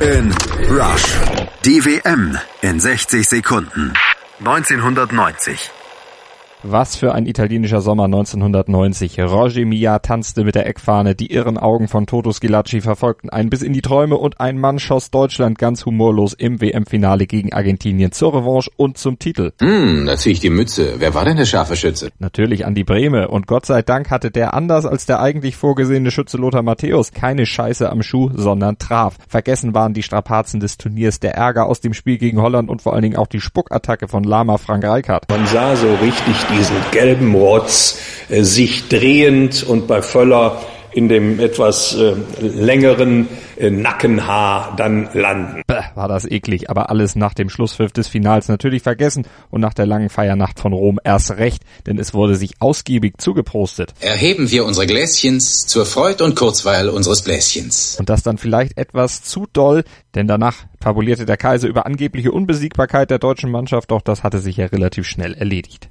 in Rush. Die WM in 60 Sekunden. 1990. Was für ein italienischer Sommer 1990. Roger Mia tanzte mit der Eckfahne, die irren Augen von Toto Schilacci verfolgten einen bis in die Träume und ein Mann schoss Deutschland ganz humorlos im WM-Finale gegen Argentinien zur Revanche und zum Titel. Hm, da zieh ich die Mütze. Wer war denn der scharfe Schütze? Natürlich Andi Breme und Gott sei Dank hatte der anders als der eigentlich vorgesehene Schütze Lothar Matthäus keine Scheiße am Schuh, sondern traf. Vergessen waren die Strapazen des Turniers, der Ärger aus dem Spiel gegen Holland und vor allen Dingen auch die Spuckattacke von Lama Frank Reichardt. Man sah so richtig diesen gelben Rotz äh, sich drehend und bei Völler in dem etwas äh, längeren äh, Nackenhaar dann landen. Bäh, war das eklig, aber alles nach dem Schlusspfiff des Finals natürlich vergessen und nach der langen Feiernacht von Rom erst recht, denn es wurde sich ausgiebig zugeprostet. Erheben wir unsere Gläschens zur Freud und Kurzweil unseres Bläschens. Und das dann vielleicht etwas zu doll, denn danach fabulierte der Kaiser über angebliche Unbesiegbarkeit der deutschen Mannschaft, doch das hatte sich ja relativ schnell erledigt.